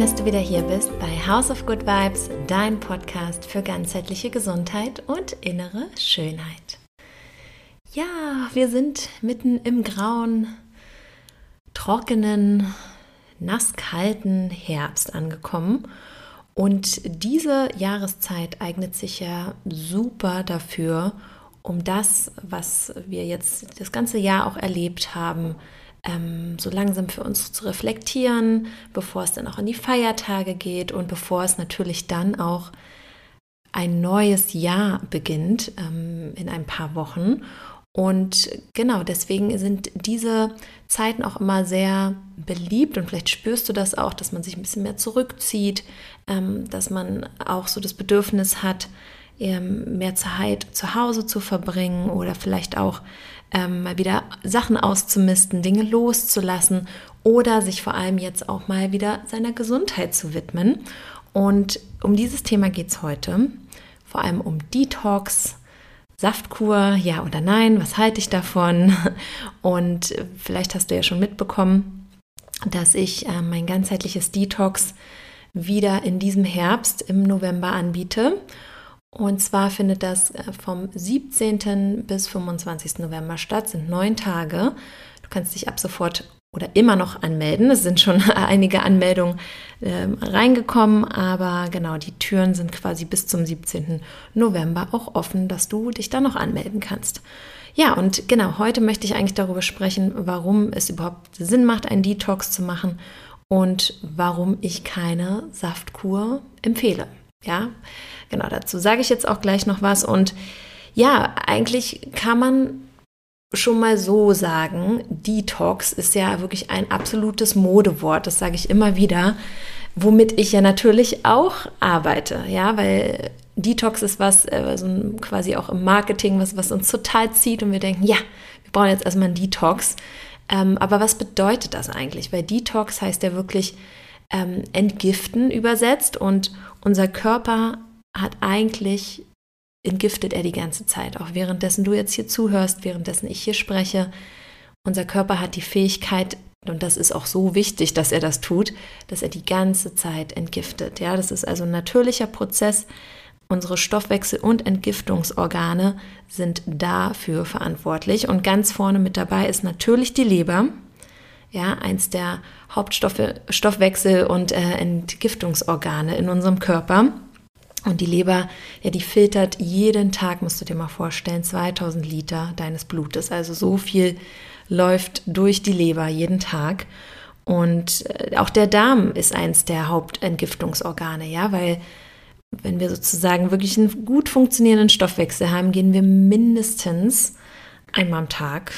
Dass du wieder hier bist bei House of Good Vibes, dein Podcast für ganzheitliche Gesundheit und innere Schönheit. Ja, wir sind mitten im grauen, trockenen, nasskalten Herbst angekommen. Und diese Jahreszeit eignet sich ja super dafür, um das, was wir jetzt das ganze Jahr auch erlebt haben, ähm, so langsam für uns zu reflektieren, bevor es dann auch in die Feiertage geht und bevor es natürlich dann auch ein neues Jahr beginnt ähm, in ein paar Wochen. Und genau deswegen sind diese Zeiten auch immer sehr beliebt und vielleicht spürst du das auch, dass man sich ein bisschen mehr zurückzieht, ähm, dass man auch so das Bedürfnis hat, ähm, mehr Zeit zu Hause zu verbringen oder vielleicht auch ähm, mal wieder Sachen auszumisten, Dinge loszulassen oder sich vor allem jetzt auch mal wieder seiner Gesundheit zu widmen. Und um dieses Thema geht es heute, vor allem um Detox, Saftkur, ja oder nein, was halte ich davon? Und vielleicht hast du ja schon mitbekommen, dass ich äh, mein ganzheitliches Detox wieder in diesem Herbst im November anbiete. Und zwar findet das äh, vom 17. bis 25. November statt, sind neun Tage. Du kannst dich ab sofort oder immer noch anmelden. Es sind schon einige Anmeldungen äh, reingekommen, aber genau, die Türen sind quasi bis zum 17. November auch offen, dass du dich da noch anmelden kannst. Ja, und genau, heute möchte ich eigentlich darüber sprechen, warum es überhaupt Sinn macht, einen Detox zu machen und warum ich keine Saftkur empfehle. Ja, genau, dazu sage ich jetzt auch gleich noch was. Und ja, eigentlich kann man schon mal so sagen, Detox ist ja wirklich ein absolutes Modewort, das sage ich immer wieder, womit ich ja natürlich auch arbeite, ja, weil Detox ist was, also quasi auch im Marketing, was, was uns total zieht und wir denken, ja, wir brauchen jetzt erstmal einen Detox. Ähm, aber was bedeutet das eigentlich? Weil Detox heißt ja wirklich ähm, entgiften übersetzt und unser Körper hat eigentlich entgiftet er die ganze Zeit, auch währenddessen du jetzt hier zuhörst, währenddessen ich hier spreche. Unser Körper hat die Fähigkeit, und das ist auch so wichtig, dass er das tut, dass er die ganze Zeit entgiftet. Ja, das ist also ein natürlicher Prozess. Unsere Stoffwechsel- und Entgiftungsorgane sind dafür verantwortlich. Und ganz vorne mit dabei ist natürlich die Leber. Ja, eins der Hauptstoffwechsel- und äh, Entgiftungsorgane in unserem Körper. Und die Leber, ja, die filtert jeden Tag, musst du dir mal vorstellen, 2000 Liter deines Blutes. Also so viel läuft durch die Leber jeden Tag. Und äh, auch der Darm ist eins der Hauptentgiftungsorgane, ja, weil wenn wir sozusagen wirklich einen gut funktionierenden Stoffwechsel haben, gehen wir mindestens einmal am Tag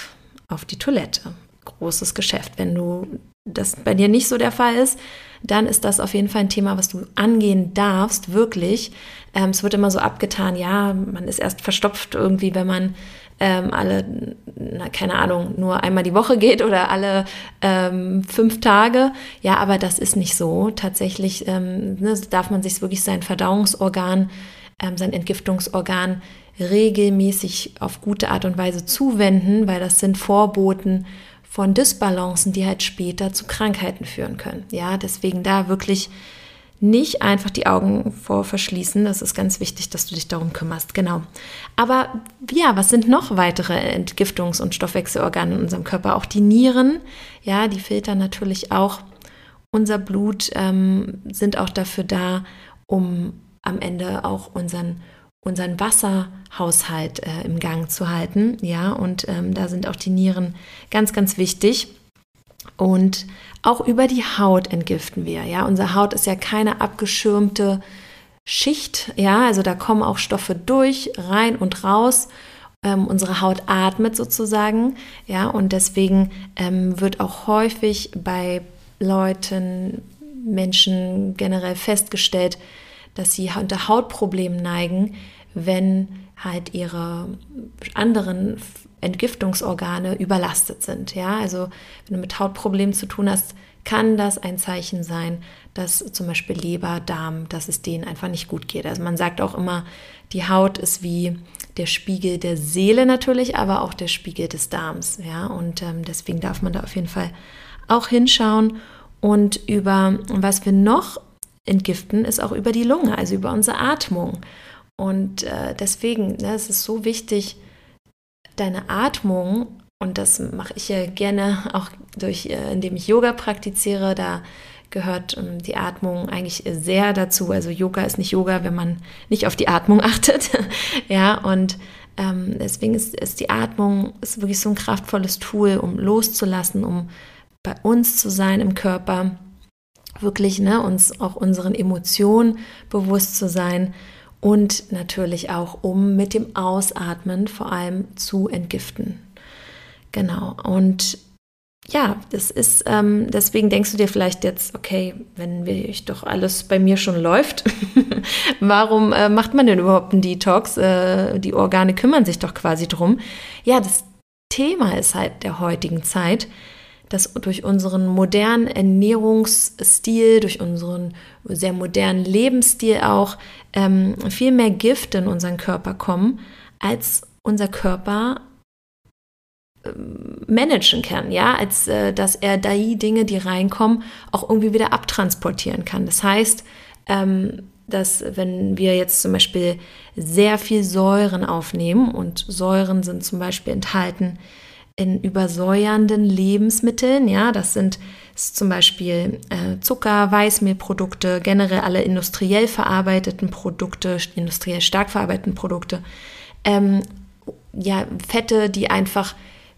auf die Toilette. Großes Geschäft. Wenn du das bei dir nicht so der Fall ist, dann ist das auf jeden Fall ein Thema, was du angehen darfst, wirklich. Ähm, es wird immer so abgetan, ja, man ist erst verstopft irgendwie, wenn man ähm, alle, na, keine Ahnung, nur einmal die Woche geht oder alle ähm, fünf Tage. Ja, aber das ist nicht so. Tatsächlich ähm, ne, darf man sich wirklich sein Verdauungsorgan, ähm, sein Entgiftungsorgan regelmäßig auf gute Art und Weise zuwenden, weil das sind Vorboten von Dysbalancen, die halt später zu Krankheiten führen können. Ja, deswegen da wirklich nicht einfach die Augen vor verschließen. Das ist ganz wichtig, dass du dich darum kümmerst. Genau. Aber ja, was sind noch weitere Entgiftungs- und Stoffwechselorgane in unserem Körper? Auch die Nieren, ja, die filtern natürlich auch unser Blut, ähm, sind auch dafür da, um am Ende auch unseren unseren Wasserhaushalt äh, im Gang zu halten. Ja, und ähm, da sind auch die Nieren ganz, ganz wichtig. Und auch über die Haut entgiften wir. Ja, unsere Haut ist ja keine abgeschirmte Schicht. Ja, also da kommen auch Stoffe durch, rein und raus. Ähm, unsere Haut atmet sozusagen. Ja, und deswegen ähm, wird auch häufig bei Leuten, Menschen generell festgestellt, dass sie unter Hautproblemen neigen, wenn halt ihre anderen Entgiftungsorgane überlastet sind. Ja, also wenn du mit Hautproblemen zu tun hast, kann das ein Zeichen sein, dass zum Beispiel Leber, Darm, dass es denen einfach nicht gut geht. Also man sagt auch immer, die Haut ist wie der Spiegel der Seele natürlich, aber auch der Spiegel des Darms. Ja, und ähm, deswegen darf man da auf jeden Fall auch hinschauen Und über was wir noch entgiften, ist auch über die Lunge, also über unsere Atmung. Und äh, deswegen, ne, es ist so wichtig, deine Atmung, und das mache ich ja gerne auch durch, äh, indem ich Yoga praktiziere, da gehört ähm, die Atmung eigentlich sehr dazu. Also Yoga ist nicht Yoga, wenn man nicht auf die Atmung achtet. ja, und ähm, deswegen ist, ist die Atmung ist wirklich so ein kraftvolles Tool, um loszulassen, um bei uns zu sein im Körper, wirklich ne, uns auch unseren Emotionen bewusst zu sein und natürlich auch, um mit dem Ausatmen vor allem zu entgiften. Genau. Und ja, das ist, ähm, deswegen denkst du dir vielleicht jetzt, okay, wenn ich doch alles bei mir schon läuft, warum äh, macht man denn überhaupt einen Detox? Äh, die Organe kümmern sich doch quasi drum. Ja, das Thema ist halt der heutigen Zeit, dass durch unseren modernen Ernährungsstil, durch unseren sehr modernen Lebensstil auch ähm, viel mehr Gifte in unseren Körper kommen, als unser Körper managen kann, ja, als äh, dass er die Dinge, die reinkommen, auch irgendwie wieder abtransportieren kann. Das heißt, ähm, dass wenn wir jetzt zum Beispiel sehr viel Säuren aufnehmen und Säuren sind zum Beispiel enthalten in übersäuernden Lebensmitteln, ja, das sind zum Beispiel äh, Zucker, Weißmehlprodukte, generell alle industriell verarbeiteten Produkte, industriell stark verarbeiteten Produkte, ähm, ja, Fette, die einfach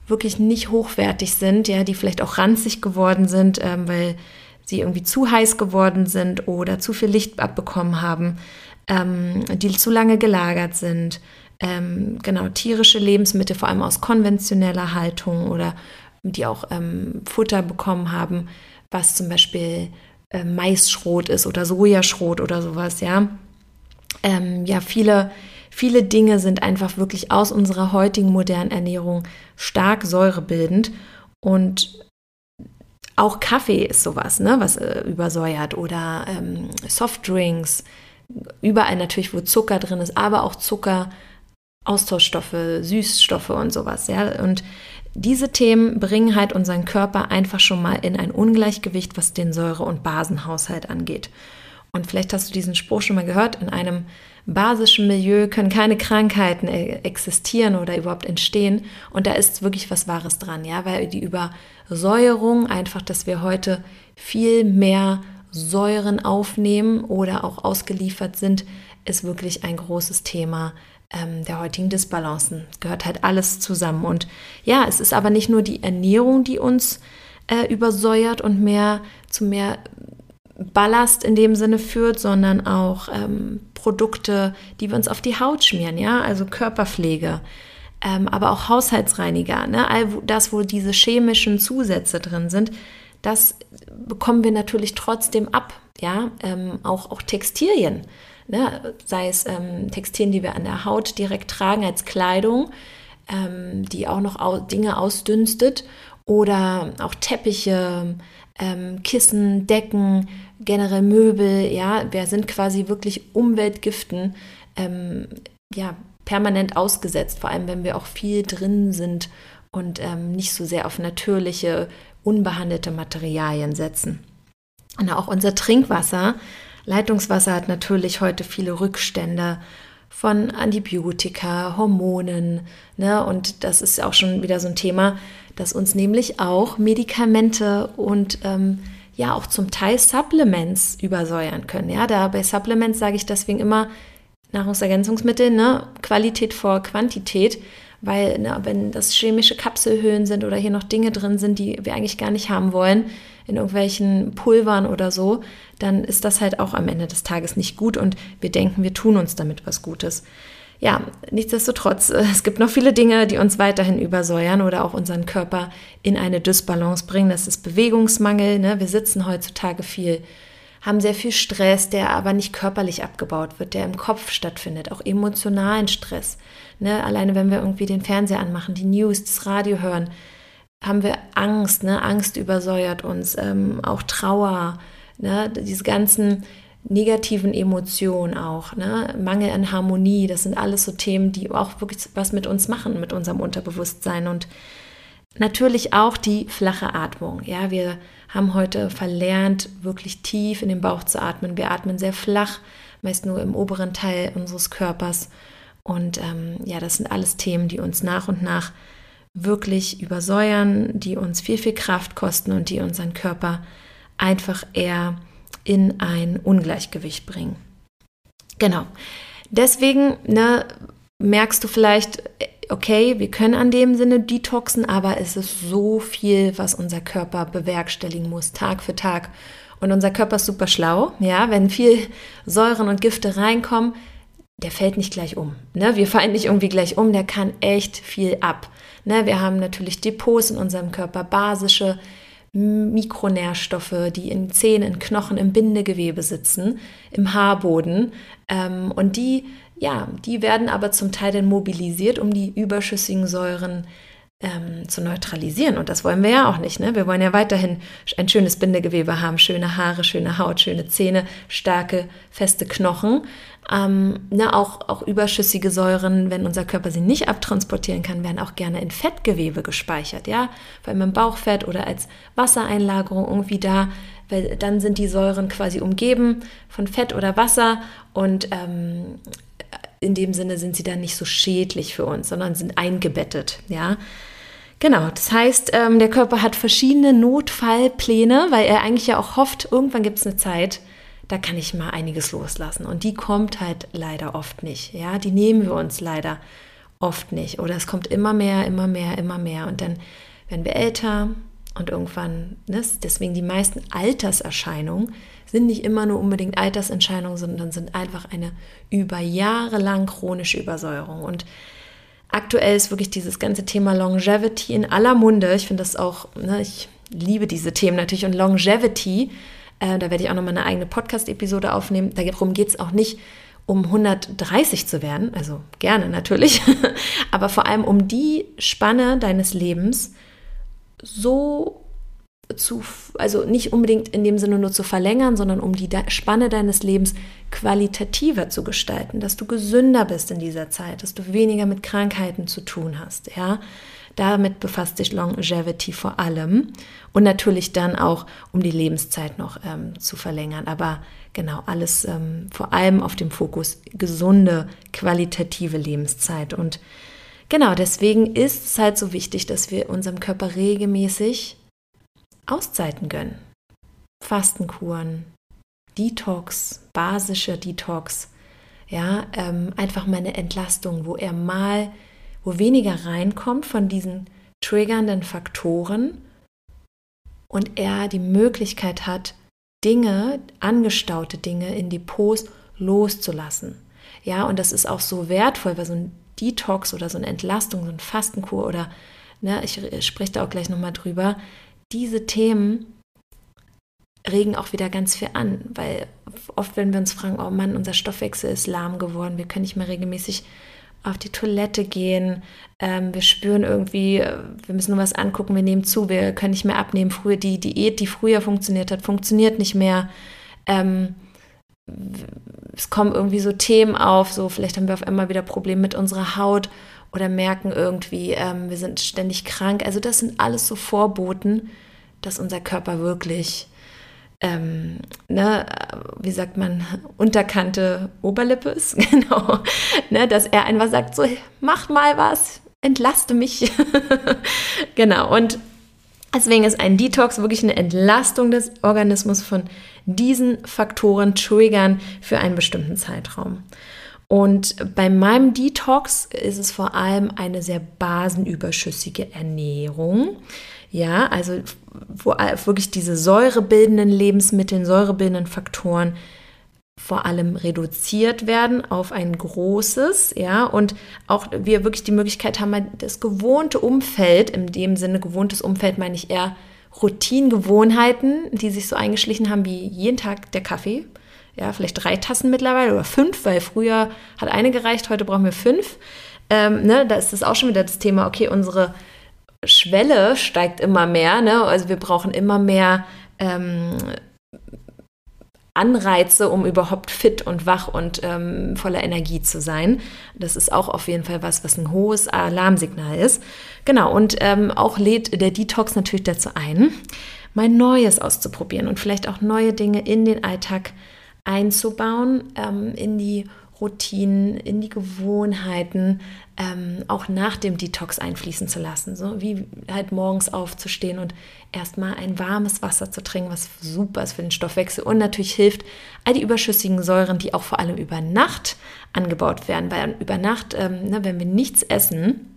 wirklich nicht hochwertig sind, ja, die vielleicht auch ranzig geworden sind, ähm, weil sie irgendwie zu heiß geworden sind oder zu viel Licht abbekommen haben, ähm, die zu lange gelagert sind. Ähm, genau, tierische Lebensmittel, vor allem aus konventioneller Haltung oder die auch ähm, Futter bekommen haben, was zum Beispiel äh, Maisschrot ist oder Sojaschrot oder sowas, ja. Ähm, ja, viele Viele Dinge sind einfach wirklich aus unserer heutigen modernen Ernährung stark säurebildend und auch Kaffee ist sowas, ne, was äh, übersäuert oder ähm, Softdrinks, überall natürlich, wo Zucker drin ist, aber auch Zucker, Austauschstoffe, Süßstoffe und sowas, ja. Und diese Themen bringen halt unseren Körper einfach schon mal in ein Ungleichgewicht, was den Säure- und Basenhaushalt angeht. Und vielleicht hast du diesen Spruch schon mal gehört, in einem basischen Milieu können keine Krankheiten e-, existieren oder überhaupt entstehen. Und da ist wirklich was Wahres dran, ja, weil die Übersäuerung einfach, dass wir heute viel mehr Säuren aufnehmen oder auch ausgeliefert sind, ist wirklich ein großes Thema ähm, der heutigen Disbalancen. Gehört halt alles zusammen. Und ja, es ist aber nicht nur die Ernährung, die uns äh, übersäuert und mehr zu mehr Ballast in dem Sinne führt, sondern auch ähm, Produkte, die wir uns auf die Haut schmieren, ja, also Körperpflege, ähm, aber auch Haushaltsreiniger, ne? all das, wo diese chemischen Zusätze drin sind, das bekommen wir natürlich trotzdem ab, ja, ähm, auch, auch Textilien, ne? sei es ähm, Textilien, die wir an der Haut direkt tragen als Kleidung, ähm, die auch noch au Dinge ausdünstet oder auch Teppiche, ähm, Kissen, Decken, generell Möbel, ja, wir sind quasi wirklich Umweltgiften, ähm, ja, permanent ausgesetzt, vor allem wenn wir auch viel drin sind und ähm, nicht so sehr auf natürliche, unbehandelte Materialien setzen. Und auch unser Trinkwasser, Leitungswasser hat natürlich heute viele Rückstände von Antibiotika, Hormonen, ne? und das ist auch schon wieder so ein Thema, dass uns nämlich auch Medikamente und ähm, ja auch zum Teil Supplements übersäuern können. Ja, da bei Supplements sage ich deswegen immer Nahrungsergänzungsmittel, ne, Qualität vor Quantität, weil ne, wenn das chemische Kapselhöhlen sind oder hier noch Dinge drin sind, die wir eigentlich gar nicht haben wollen, in irgendwelchen Pulvern oder so, dann ist das halt auch am Ende des Tages nicht gut und wir denken, wir tun uns damit was Gutes ja, nichtsdestotrotz, äh, es gibt noch viele Dinge, die uns weiterhin übersäuern oder auch unseren Körper in eine Dysbalance bringen. Das ist Bewegungsmangel. Ne? Wir sitzen heutzutage viel, haben sehr viel Stress, der aber nicht körperlich abgebaut wird, der im Kopf stattfindet, auch emotionalen Stress. Ne? Alleine wenn wir irgendwie den Fernseher anmachen, die News, das Radio hören, haben wir Angst. Ne? Angst übersäuert uns, ähm, auch Trauer. Ne? Diese ganzen negativen Emotionen auch, ne? Mangel an Harmonie, das sind alles so Themen, die auch wirklich was mit uns machen, mit unserem Unterbewusstsein. Und natürlich auch die flache Atmung. Ja, wir haben heute verlernt, wirklich tief in den Bauch zu atmen. Wir atmen sehr flach, meist nur im oberen Teil unseres Körpers. Und ähm, ja, das sind alles Themen, die uns nach und nach wirklich übersäuern, die uns viel, viel Kraft kosten und die unseren Körper einfach eher in ein Ungleichgewicht bringen. Genau. Deswegen ne, merkst du vielleicht, okay, wir können an dem Sinne detoxen, aber es ist so viel, was unser Körper bewerkstelligen muss, Tag für Tag. Und unser Körper ist super schlau, ja, wenn viel Säuren und Gifte reinkommen, der fällt nicht gleich um. Ne? Wir fallen nicht irgendwie gleich um, der kann echt viel ab. Ne? Wir haben natürlich Depots in unserem Körper, basische Mikronährstoffe, die in Zähnen, in Knochen, im Bindegewebe sitzen, im Haarboden. Ähm, und die, ja, die werden aber zum Teil dann mobilisiert, um die überschüssigen Säuren ähm, zu neutralisieren. Und das wollen wir ja auch nicht. Ne? Wir wollen ja weiterhin ein schönes Bindegewebe haben, schöne Haare, schöne Haut, schöne Zähne, starke, feste Knochen. Ähm, ne, auch, auch überschüssige Säuren, wenn unser Körper sie nicht abtransportieren kann, werden auch gerne in Fettgewebe gespeichert, ja, vor allem im Bauchfett oder als Wassereinlagerung irgendwie da, weil dann sind die Säuren quasi umgeben von Fett oder Wasser und ähm, in dem Sinne sind sie dann nicht so schädlich für uns, sondern sind eingebettet, ja. Genau, das heißt, ähm, der Körper hat verschiedene Notfallpläne, weil er eigentlich ja auch hofft, irgendwann gibt es eine Zeit, da kann ich mal einiges loslassen. Und die kommt halt leider oft nicht. Ja, die nehmen wir uns leider oft nicht. Oder es kommt immer mehr, immer mehr, immer mehr. Und dann werden wir älter und irgendwann, ne, deswegen die meisten Alterserscheinungen sind nicht immer nur unbedingt Alterserscheinungen, sondern sind einfach eine über Jahre lang chronische Übersäuerung. Und aktuell ist wirklich dieses ganze Thema Longevity in aller Munde. Ich finde das auch, ne, ich liebe diese Themen natürlich. Und Longevity äh, da werde ich auch nochmal eine eigene Podcast-Episode aufnehmen. Darum geht es auch nicht um 130 zu werden, also gerne natürlich, aber vor allem um die Spanne deines Lebens so zu, also nicht unbedingt in dem Sinne nur zu verlängern, sondern um die Spanne deines Lebens qualitativer zu gestalten, dass du gesünder bist in dieser Zeit, dass du weniger mit Krankheiten zu tun hast, ja. Damit befasst sich Longevity vor allem und natürlich dann auch, um die Lebenszeit noch ähm, zu verlängern. Aber genau, alles ähm, vor allem auf dem Fokus gesunde, qualitative Lebenszeit. Und genau deswegen ist es halt so wichtig, dass wir unserem Körper regelmäßig Auszeiten gönnen. Fastenkuren, Detox, basische Detox, ja, ähm, einfach mal eine Entlastung, wo er mal wo weniger reinkommt von diesen triggernden Faktoren und er die Möglichkeit hat, Dinge, angestaute Dinge in Depots loszulassen. Ja, und das ist auch so wertvoll, weil so ein Detox oder so eine Entlastung, so ein Fastenkur oder, ne, ich spreche da auch gleich nochmal drüber, diese Themen regen auch wieder ganz viel an, weil oft, wenn wir uns fragen, oh Mann, unser Stoffwechsel ist lahm geworden, wir können nicht mehr regelmäßig auf die Toilette gehen. Ähm, wir spüren irgendwie, äh, wir müssen nur was angucken, wir nehmen zu, wir können nicht mehr abnehmen. Früher die Diät, die früher funktioniert hat, funktioniert nicht mehr. Ähm, es kommen irgendwie so Themen auf, so vielleicht haben wir auf einmal wieder Probleme mit unserer Haut oder merken irgendwie, ähm, wir sind ständig krank. Also das sind alles so Vorboten, dass unser Körper wirklich ähm, ne, wie sagt man, unterkante Oberlippe ist, genau, ne, dass er einfach sagt, so, mach mal was, entlaste mich. genau, und deswegen ist ein Detox wirklich eine Entlastung des Organismus von diesen Faktoren, Triggern für einen bestimmten Zeitraum. Und bei meinem Detox ist es vor allem eine sehr basenüberschüssige Ernährung. Ja, also wo wirklich diese säurebildenden Lebensmittel, säurebildenden Faktoren vor allem reduziert werden auf ein großes, ja, und auch wir wirklich die Möglichkeit haben, das gewohnte Umfeld, in dem Sinne gewohntes Umfeld meine ich eher Routinengewohnheiten, die sich so eingeschlichen haben wie jeden Tag der Kaffee, ja, vielleicht drei Tassen mittlerweile oder fünf, weil früher hat eine gereicht, heute brauchen wir fünf. Ähm, ne, da ist das auch schon wieder das Thema, okay, unsere Schwelle steigt immer mehr. Ne? Also wir brauchen immer mehr ähm, Anreize, um überhaupt fit und wach und ähm, voller Energie zu sein. Das ist auch auf jeden Fall was, was ein hohes Alarmsignal ist. Genau, und ähm, auch lädt der Detox natürlich dazu ein, mal Neues auszuprobieren und vielleicht auch neue Dinge in den Alltag einzubauen, ähm, in die Routinen, in die Gewohnheiten, ähm, auch nach dem Detox einfließen zu lassen. So wie halt morgens aufzustehen und erstmal ein warmes Wasser zu trinken, was super ist für den Stoffwechsel und natürlich hilft, all die überschüssigen Säuren, die auch vor allem über Nacht angebaut werden, weil über Nacht, ähm, ne, wenn wir nichts essen,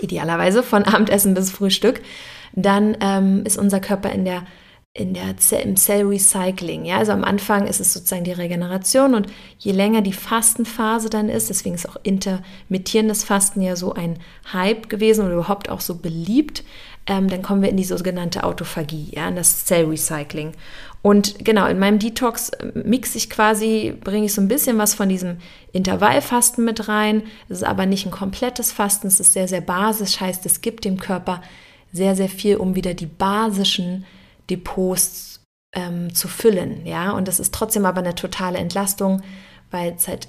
idealerweise von Abendessen bis Frühstück, dann ähm, ist unser Körper in der in der im Cell Recycling. Ja, also am Anfang ist es sozusagen die Regeneration und je länger die Fastenphase dann ist, deswegen ist auch intermittierendes Fasten ja so ein Hype gewesen oder überhaupt auch so beliebt, ähm, dann kommen wir in die sogenannte Autophagie, ja, in das Cell Recycling. Und genau, in meinem Detox äh, mixe ich quasi, bringe ich so ein bisschen was von diesem Intervallfasten mit rein. Es ist aber nicht ein komplettes Fasten, es ist sehr, sehr basisch, heißt, es gibt dem Körper sehr, sehr viel, um wieder die basischen Depots ähm, zu füllen. Ja, und das ist trotzdem aber eine totale Entlastung, weil es halt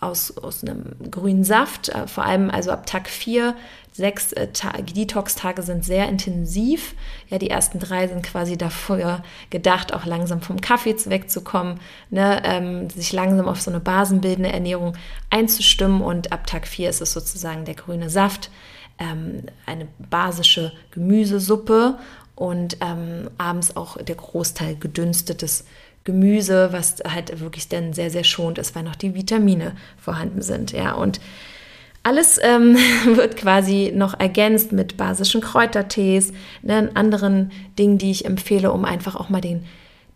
aus, aus einem grünen Saft, äh, vor allem also ab Tag 4, sechs äh, Detox-Tage sind sehr intensiv. Ja, die ersten drei sind quasi dafür gedacht, auch langsam vom Kaffee wegzukommen, ne, ähm, sich langsam auf so eine basenbildende Ernährung einzustimmen und ab Tag 4 ist es sozusagen der grüne Saft, ähm, eine basische Gemüsesuppe und ähm, abends auch der Großteil gedünstetes Gemüse, was halt wirklich dann sehr, sehr schont ist, weil noch die Vitamine vorhanden sind. Ja, und alles ähm, wird quasi noch ergänzt mit basischen Kräutertees, ne, anderen Dingen, die ich empfehle, um einfach auch mal den,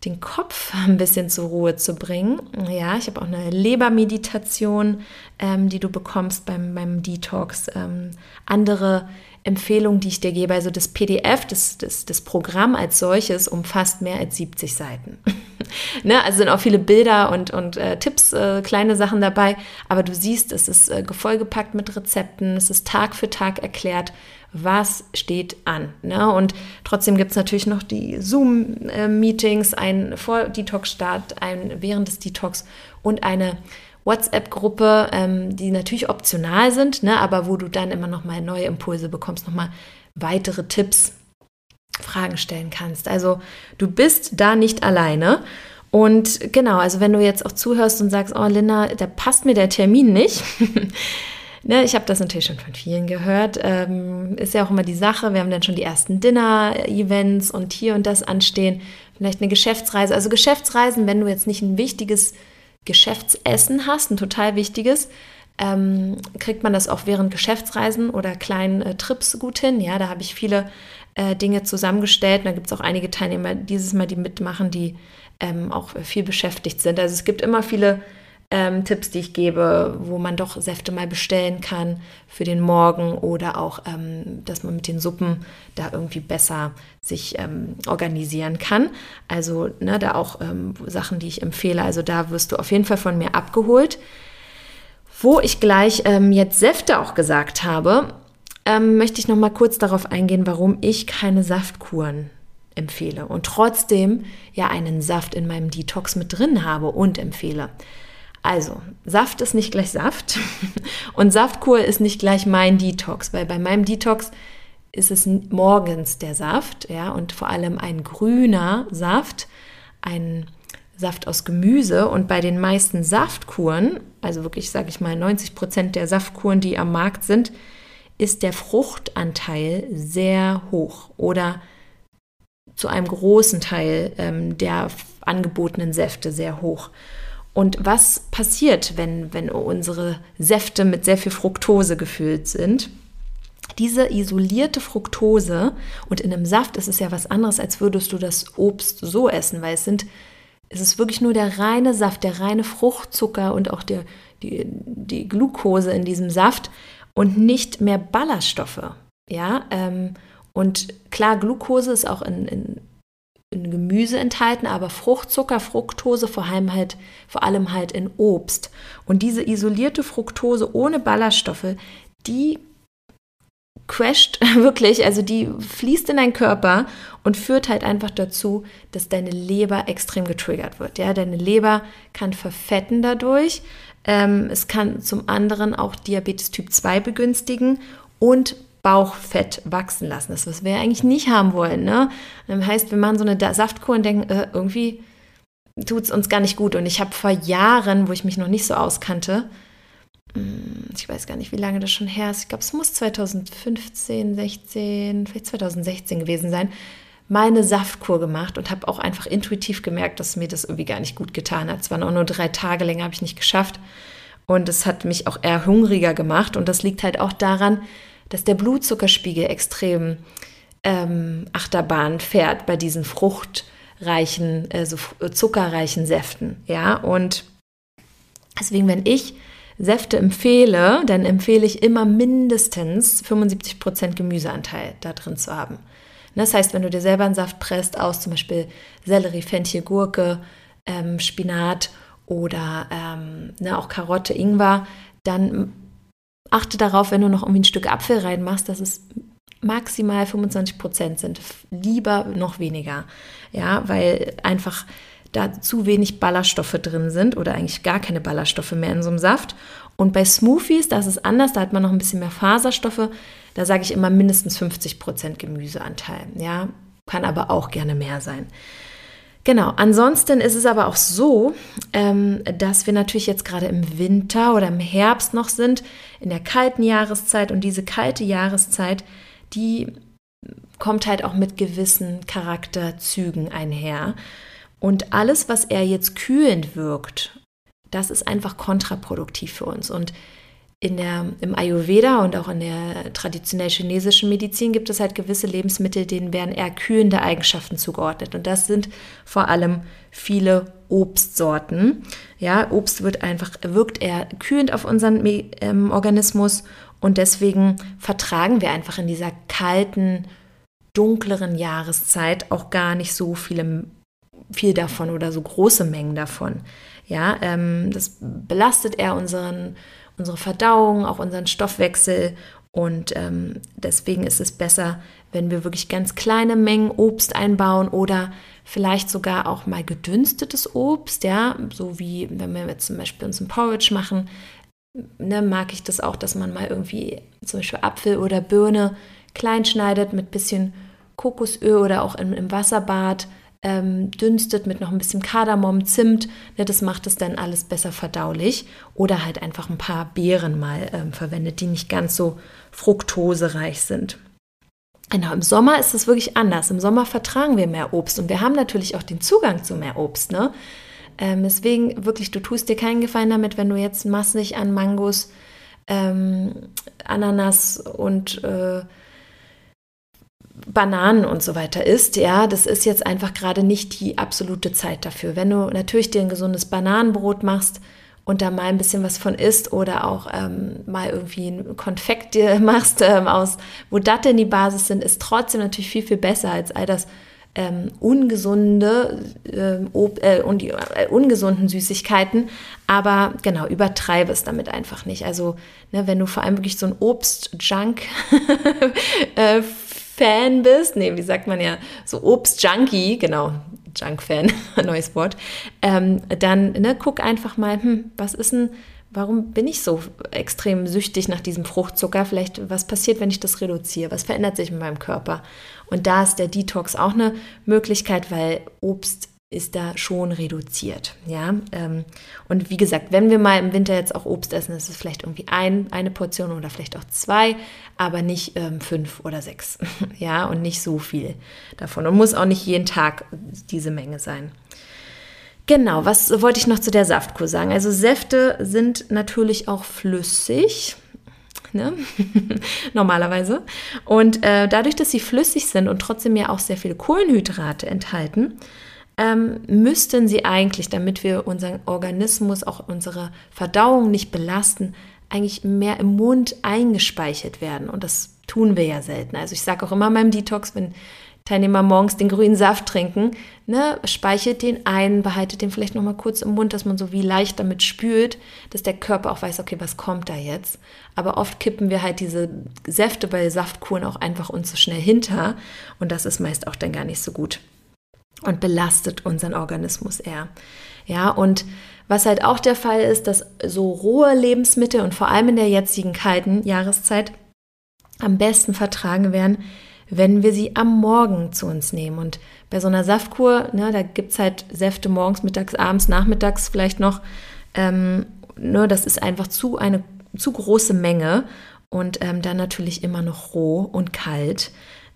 den Kopf ein bisschen zur Ruhe zu bringen. Ja, ich habe auch eine Lebermeditation, ähm, die du bekommst beim, beim Detox. Ähm, andere Empfehlung, die ich dir gebe. Also das PDF, das, das, das Programm als solches umfasst mehr als 70 Seiten. ne? Also sind auch viele Bilder und, und äh, Tipps, äh, kleine Sachen dabei. Aber du siehst, es ist äh, vollgepackt mit Rezepten, es ist Tag für Tag erklärt, was steht an. Ne? Und trotzdem gibt es natürlich noch die Zoom-Meetings, ein Vor-Detox-Start, ein während des Detox und eine WhatsApp-Gruppe, ähm, die natürlich optional sind, ne, aber wo du dann immer noch mal neue Impulse bekommst, noch mal weitere Tipps, Fragen stellen kannst. Also du bist da nicht alleine. Und genau, also wenn du jetzt auch zuhörst und sagst, oh Linda, da passt mir der Termin nicht. ne, ich habe das natürlich schon von vielen gehört. Ähm, ist ja auch immer die Sache. Wir haben dann schon die ersten Dinner-Events und hier und das anstehen. Vielleicht eine Geschäftsreise. Also Geschäftsreisen, wenn du jetzt nicht ein wichtiges Geschäftsessen hast, ein total wichtiges, ähm, kriegt man das auch während Geschäftsreisen oder kleinen äh, Trips gut hin. Ja, da habe ich viele äh, Dinge zusammengestellt. Und da gibt es auch einige Teilnehmer dieses Mal, die mitmachen, die ähm, auch viel beschäftigt sind. Also es gibt immer viele ähm, Tipps, die ich gebe, wo man doch Säfte mal bestellen kann für den Morgen oder auch, ähm, dass man mit den Suppen da irgendwie besser sich ähm, organisieren kann. Also ne, da auch ähm, Sachen, die ich empfehle. Also da wirst du auf jeden Fall von mir abgeholt. Wo ich gleich ähm, jetzt Säfte auch gesagt habe, ähm, möchte ich noch mal kurz darauf eingehen, warum ich keine Saftkuren empfehle und trotzdem ja einen Saft in meinem Detox mit drin habe und empfehle. Also, Saft ist nicht gleich Saft und Saftkur ist nicht gleich mein Detox, weil bei meinem Detox ist es morgens der Saft, ja, und vor allem ein grüner Saft, ein Saft aus Gemüse und bei den meisten Saftkuren, also wirklich, sage ich mal, 90 Prozent der Saftkuren, die am Markt sind, ist der Fruchtanteil sehr hoch oder zu einem großen Teil ähm, der angebotenen Säfte sehr hoch. Und was passiert, wenn, wenn unsere Säfte mit sehr viel Fructose gefüllt sind? Diese isolierte Fructose, und in einem Saft ist es ja was anderes, als würdest du das Obst so essen, weil es sind, es ist wirklich nur der reine Saft, der reine Fruchtzucker und auch der, die, die Glucose in diesem Saft und nicht mehr Ballaststoffe. Ja, ähm, und klar, Glucose ist auch in, in in Gemüse enthalten, aber Fruchtzucker, Fructose vor allem halt, vor allem halt in Obst. Und diese isolierte Fructose ohne Ballaststoffe, die crasht wirklich, also die fließt in deinen Körper und führt halt einfach dazu, dass deine Leber extrem getriggert wird. Ja, deine Leber kann verfetten dadurch. Ähm, es kann zum anderen auch Diabetes Typ 2 begünstigen und Bauchfett wachsen lassen. Das, was wir eigentlich nicht haben wollen. Ne? Das heißt, wir machen so eine Saftkur und denken, äh, irgendwie tut es uns gar nicht gut. Und ich habe vor Jahren, wo ich mich noch nicht so auskannte, hm, ich weiß gar nicht, wie lange das schon her ist, ich glaube, es muss 2015, 16, vielleicht 2016 gewesen sein, meine Saftkur gemacht und habe auch einfach intuitiv gemerkt, dass mir das irgendwie gar nicht gut getan hat. Es waren auch nur drei Tage länger, habe ich nicht geschafft. Und es hat mich auch eher hungriger gemacht. Und das liegt halt auch daran, dass der Blutzuckerspiegel extrem ähm, Achterbahn fährt bei diesen fruchtreichen, äh, so zuckerreichen Säften. Ja, und deswegen, wenn ich Säfte empfehle, dann empfehle ich immer mindestens 75% Gemüseanteil da drin zu haben. Das heißt, wenn du dir selber einen Saft presst aus zum Beispiel Sellerie, Fenchel, Gurke, ähm, Spinat oder ähm, ne, auch Karotte, Ingwer, dann achte darauf, wenn du noch irgendwie ein Stück Apfel reinmachst, dass es maximal 25 Prozent sind. Lieber noch weniger. Ja, weil einfach da zu wenig Ballaststoffe drin sind oder eigentlich gar keine Ballaststoffe mehr in so einem Saft. Und bei Smoothies, da ist es anders, da hat man noch ein bisschen mehr Faserstoffe. Da sage ich immer mindestens 50 Prozent Gemüseanteil. Ja, kann aber auch gerne mehr sein. Genau, ansonsten ist es aber auch so, ähm, dass wir natürlich jetzt gerade im Winter oder im Herbst noch sind, in der kalten Jahreszeit. Und diese kalte Jahreszeit, die kommt halt auch mit gewissen Charakterzügen einher. Und alles, was er jetzt kühlend wirkt, das ist einfach kontraproduktiv für uns. Und in der, im Ayurveda und auch in der traditionell chinesischen Medizin gibt es halt gewisse Lebensmittel, denen werden eher kühlende Eigenschaften zugeordnet. Und das sind vor allem viele Obstsorten. Ja, Obst wird einfach, wirkt eher kühlend auf unseren ähm, Organismus und deswegen vertragen wir einfach in dieser kalten, dunkleren Jahreszeit auch gar nicht so viele, viel davon oder so große Mengen davon. Ja, ähm, das belastet eher unseren, unsere Verdauung, auch unseren Stoffwechsel. Und ähm, deswegen ist es besser, wenn wir wirklich ganz kleine Mengen Obst einbauen oder vielleicht sogar auch mal gedünstetes Obst, ja, so wie wenn wir jetzt zum Beispiel uns ein Porridge machen, ne, mag ich das auch, dass man mal irgendwie zum Beispiel Apfel oder Birne klein schneidet mit bisschen Kokosöl oder auch im, im Wasserbad ähm, dünstet mit noch ein bisschen Kardamom, Zimt. Ne, das macht es dann alles besser verdaulich. Oder halt einfach ein paar Beeren mal ähm, verwendet, die nicht ganz so fruktosereich sind. Genau, im Sommer ist es wirklich anders. Im Sommer vertragen wir mehr Obst und wir haben natürlich auch den Zugang zu mehr Obst. Ne? Ähm, deswegen wirklich, du tust dir keinen Gefallen damit, wenn du jetzt massig an Mangos, ähm, Ananas und äh, Bananen und so weiter isst, ja, das ist jetzt einfach gerade nicht die absolute Zeit dafür. Wenn du natürlich dir ein gesundes Bananenbrot machst und da mal ein bisschen was von isst oder auch ähm, mal irgendwie ein Konfekt dir machst ähm, aus, wo Datteln die Basis sind, ist trotzdem natürlich viel, viel besser als all das ähm, ungesunde ähm, äh, und die äh, ungesunden Süßigkeiten. Aber genau, übertreibe es damit einfach nicht. Also, ne, wenn du vor allem wirklich so ein Obst-Junk äh, Fan bist, nee, wie sagt man ja, so Obst-Junkie, genau, Junk-Fan, neues Wort, ähm, dann ne, guck einfach mal, hm, was ist denn, warum bin ich so extrem süchtig nach diesem Fruchtzucker? Vielleicht, was passiert, wenn ich das reduziere? Was verändert sich mit meinem Körper? Und da ist der Detox auch eine Möglichkeit, weil Obst ist da schon reduziert. Ja? Ähm, und wie gesagt, wenn wir mal im Winter jetzt auch Obst essen, ist es vielleicht irgendwie ein, eine Portion oder vielleicht auch zwei, aber nicht ähm, fünf oder sechs. ja, und nicht so viel davon. Und muss auch nicht jeden Tag diese Menge sein. Genau, was wollte ich noch zu der Saftkur sagen? Also Säfte sind natürlich auch flüssig. Ne? Normalerweise. Und äh, dadurch, dass sie flüssig sind und trotzdem ja auch sehr viele Kohlenhydrate enthalten, ähm, müssten sie eigentlich, damit wir unseren Organismus, auch unsere Verdauung nicht belasten, eigentlich mehr im Mund eingespeichert werden. Und das tun wir ja selten. Also ich sage auch immer beim Detox, wenn Teilnehmer morgens den grünen Saft trinken, ne, speichert den ein, behaltet den vielleicht nochmal kurz im Mund, dass man so wie leicht damit spült, dass der Körper auch weiß, okay, was kommt da jetzt. Aber oft kippen wir halt diese Säfte bei Saftkuren auch einfach uns so schnell hinter und das ist meist auch dann gar nicht so gut und belastet unseren Organismus eher. Ja, und was halt auch der Fall ist, dass so rohe Lebensmittel und vor allem in der jetzigen kalten Jahreszeit am besten vertragen werden, wenn wir sie am Morgen zu uns nehmen. Und bei so einer Saftkur, ne, da gibt es halt Säfte morgens, mittags, abends, nachmittags vielleicht noch. Ähm, ne, das ist einfach zu eine zu große Menge und ähm, dann natürlich immer noch roh und kalt,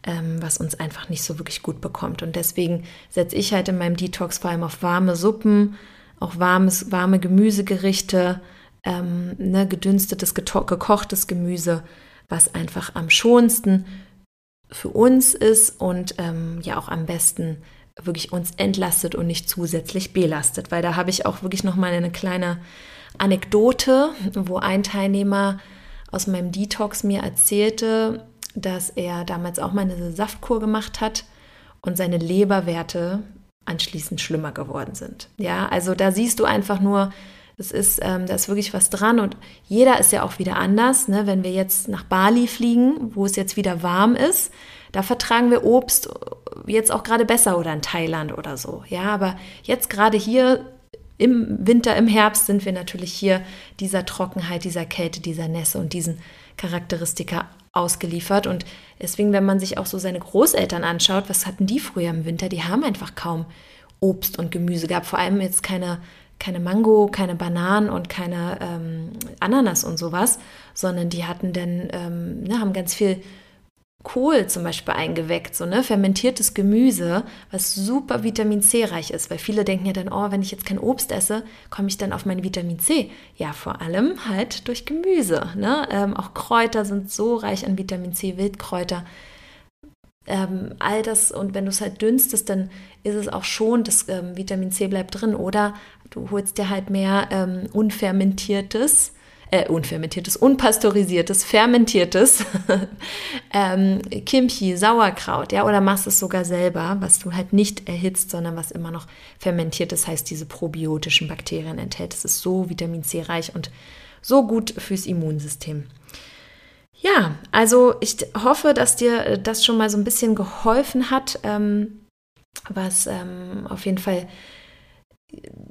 ähm, was uns einfach nicht so wirklich gut bekommt. Und deswegen setze ich halt in meinem Detox vor allem auf warme Suppen, auch warmes, warme Gemüsegerichte, ähm, ne, gedünstetes, gekochtes Gemüse, was einfach am schonsten für uns ist und ähm, ja auch am besten wirklich uns entlastet und nicht zusätzlich belastet, weil da habe ich auch wirklich noch mal eine kleine Anekdote, wo ein Teilnehmer aus meinem Detox mir erzählte, dass er damals auch mal eine Saftkur gemacht hat und seine Leberwerte anschließend schlimmer geworden sind. Ja, also da siehst du einfach nur, das ist, ähm, da ist wirklich was dran und jeder ist ja auch wieder anders. Ne? Wenn wir jetzt nach Bali fliegen, wo es jetzt wieder warm ist, da vertragen wir Obst jetzt auch gerade besser oder in Thailand oder so. Ja, aber jetzt gerade hier im Winter, im Herbst sind wir natürlich hier dieser Trockenheit, dieser Kälte, dieser Nässe und diesen Charakteristika ausgeliefert. Und deswegen, wenn man sich auch so seine Großeltern anschaut, was hatten die früher im Winter? Die haben einfach kaum Obst und Gemüse gehabt. Vor allem jetzt keine keine Mango, keine Bananen und keine ähm, Ananas und sowas, sondern die hatten dann, ähm, ne, haben ganz viel Kohl zum Beispiel eingeweckt, so ne, fermentiertes Gemüse, was super Vitamin C reich ist, weil viele denken ja dann, oh, wenn ich jetzt kein Obst esse, komme ich dann auf mein Vitamin C. Ja, vor allem halt durch Gemüse. Ne? Ähm, auch Kräuter sind so reich an Vitamin C, Wildkräuter ähm, all das und wenn du es halt dünstest, dann ist es auch schon, das ähm, Vitamin C bleibt drin oder du holst dir halt mehr ähm, unfermentiertes, äh, unfermentiertes, unpasteurisiertes, fermentiertes ähm, Kimchi, Sauerkraut, ja, oder machst es sogar selber, was du halt nicht erhitzt, sondern was immer noch fermentiert ist, heißt diese probiotischen Bakterien enthält. Es ist so Vitamin C reich und so gut fürs Immunsystem. Ja, also ich hoffe, dass dir äh, das schon mal so ein bisschen geholfen hat, ähm, was ähm, auf jeden Fall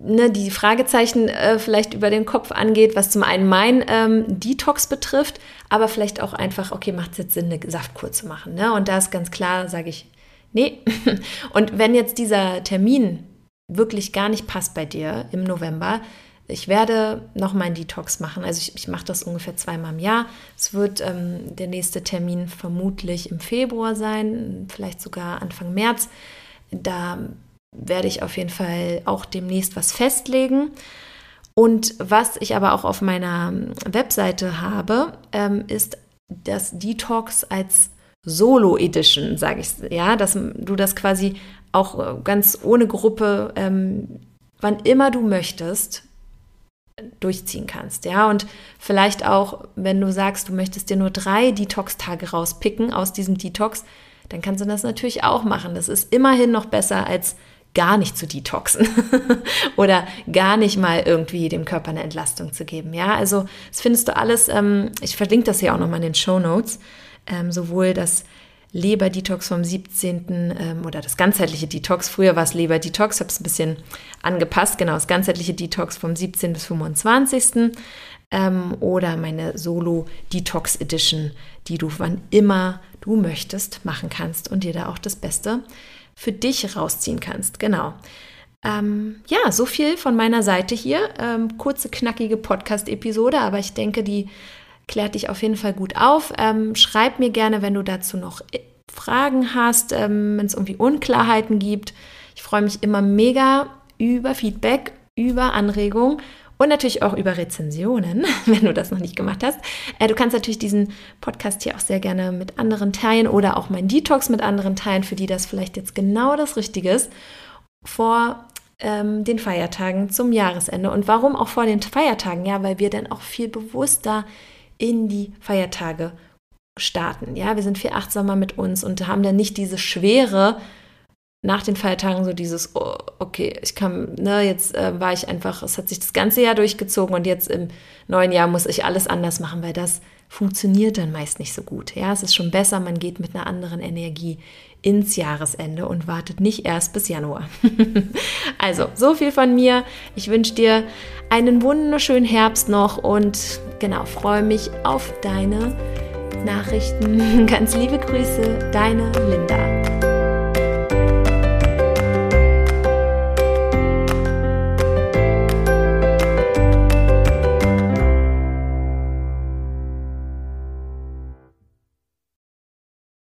ne, die Fragezeichen äh, vielleicht über den Kopf angeht, was zum einen mein ähm, Detox betrifft, aber vielleicht auch einfach, okay, macht es jetzt Sinn, eine Saftkur zu machen. Ne? Und da ist ganz klar, sage ich, nee. Und wenn jetzt dieser Termin wirklich gar nicht passt bei dir im November, ich werde noch meinen Detox machen. Also ich, ich mache das ungefähr zweimal im Jahr. Es wird ähm, der nächste Termin vermutlich im Februar sein, vielleicht sogar Anfang März. Da werde ich auf jeden Fall auch demnächst was festlegen. Und was ich aber auch auf meiner Webseite habe, ähm, ist das Detox als Solo Edition, sage ich, ja, dass du das quasi auch ganz ohne Gruppe, ähm, wann immer du möchtest, durchziehen kannst. Ja, und vielleicht auch, wenn du sagst, du möchtest dir nur drei Detox-Tage rauspicken aus diesem Detox, dann kannst du das natürlich auch machen. Das ist immerhin noch besser als gar nicht zu detoxen oder gar nicht mal irgendwie dem Körper eine Entlastung zu geben. Ja, also das findest du alles, ähm, ich verlinke das hier auch nochmal in den Show Notes, ähm, sowohl das Leber-Detox vom 17. Ähm, oder das ganzheitliche Detox. Früher war es Leber-Detox, habe es ein bisschen angepasst. Genau, das ganzheitliche Detox vom 17. bis 25. Ähm, oder meine Solo-Detox Edition, die du wann immer du möchtest machen kannst und dir da auch das Beste für dich rausziehen kannst. Genau. Ähm, ja, so viel von meiner Seite hier. Ähm, kurze, knackige Podcast-Episode, aber ich denke, die klärt dich auf jeden Fall gut auf. Ähm, schreib mir gerne, wenn du dazu noch Fragen hast, ähm, wenn es irgendwie Unklarheiten gibt. Ich freue mich immer mega über Feedback, über Anregungen und natürlich auch über Rezensionen, wenn du das noch nicht gemacht hast. Äh, du kannst natürlich diesen Podcast hier auch sehr gerne mit anderen teilen oder auch mein Detox mit anderen teilen, für die das vielleicht jetzt genau das Richtige ist, vor ähm, den Feiertagen zum Jahresende. Und warum auch vor den Feiertagen? Ja, weil wir dann auch viel bewusster in die Feiertage starten. Ja, wir sind viel achtsamer mit uns und haben dann nicht diese Schwere nach den Feiertagen so dieses, oh, okay, ich kann, ne, jetzt äh, war ich einfach, es hat sich das ganze Jahr durchgezogen und jetzt im neuen Jahr muss ich alles anders machen, weil das funktioniert dann meist nicht so gut. Ja, es ist schon besser, man geht mit einer anderen Energie ins Jahresende und wartet nicht erst bis Januar. also, so viel von mir. Ich wünsche dir einen wunderschönen Herbst noch und genau, freue mich auf deine Nachrichten. Ganz liebe Grüße, deine Linda.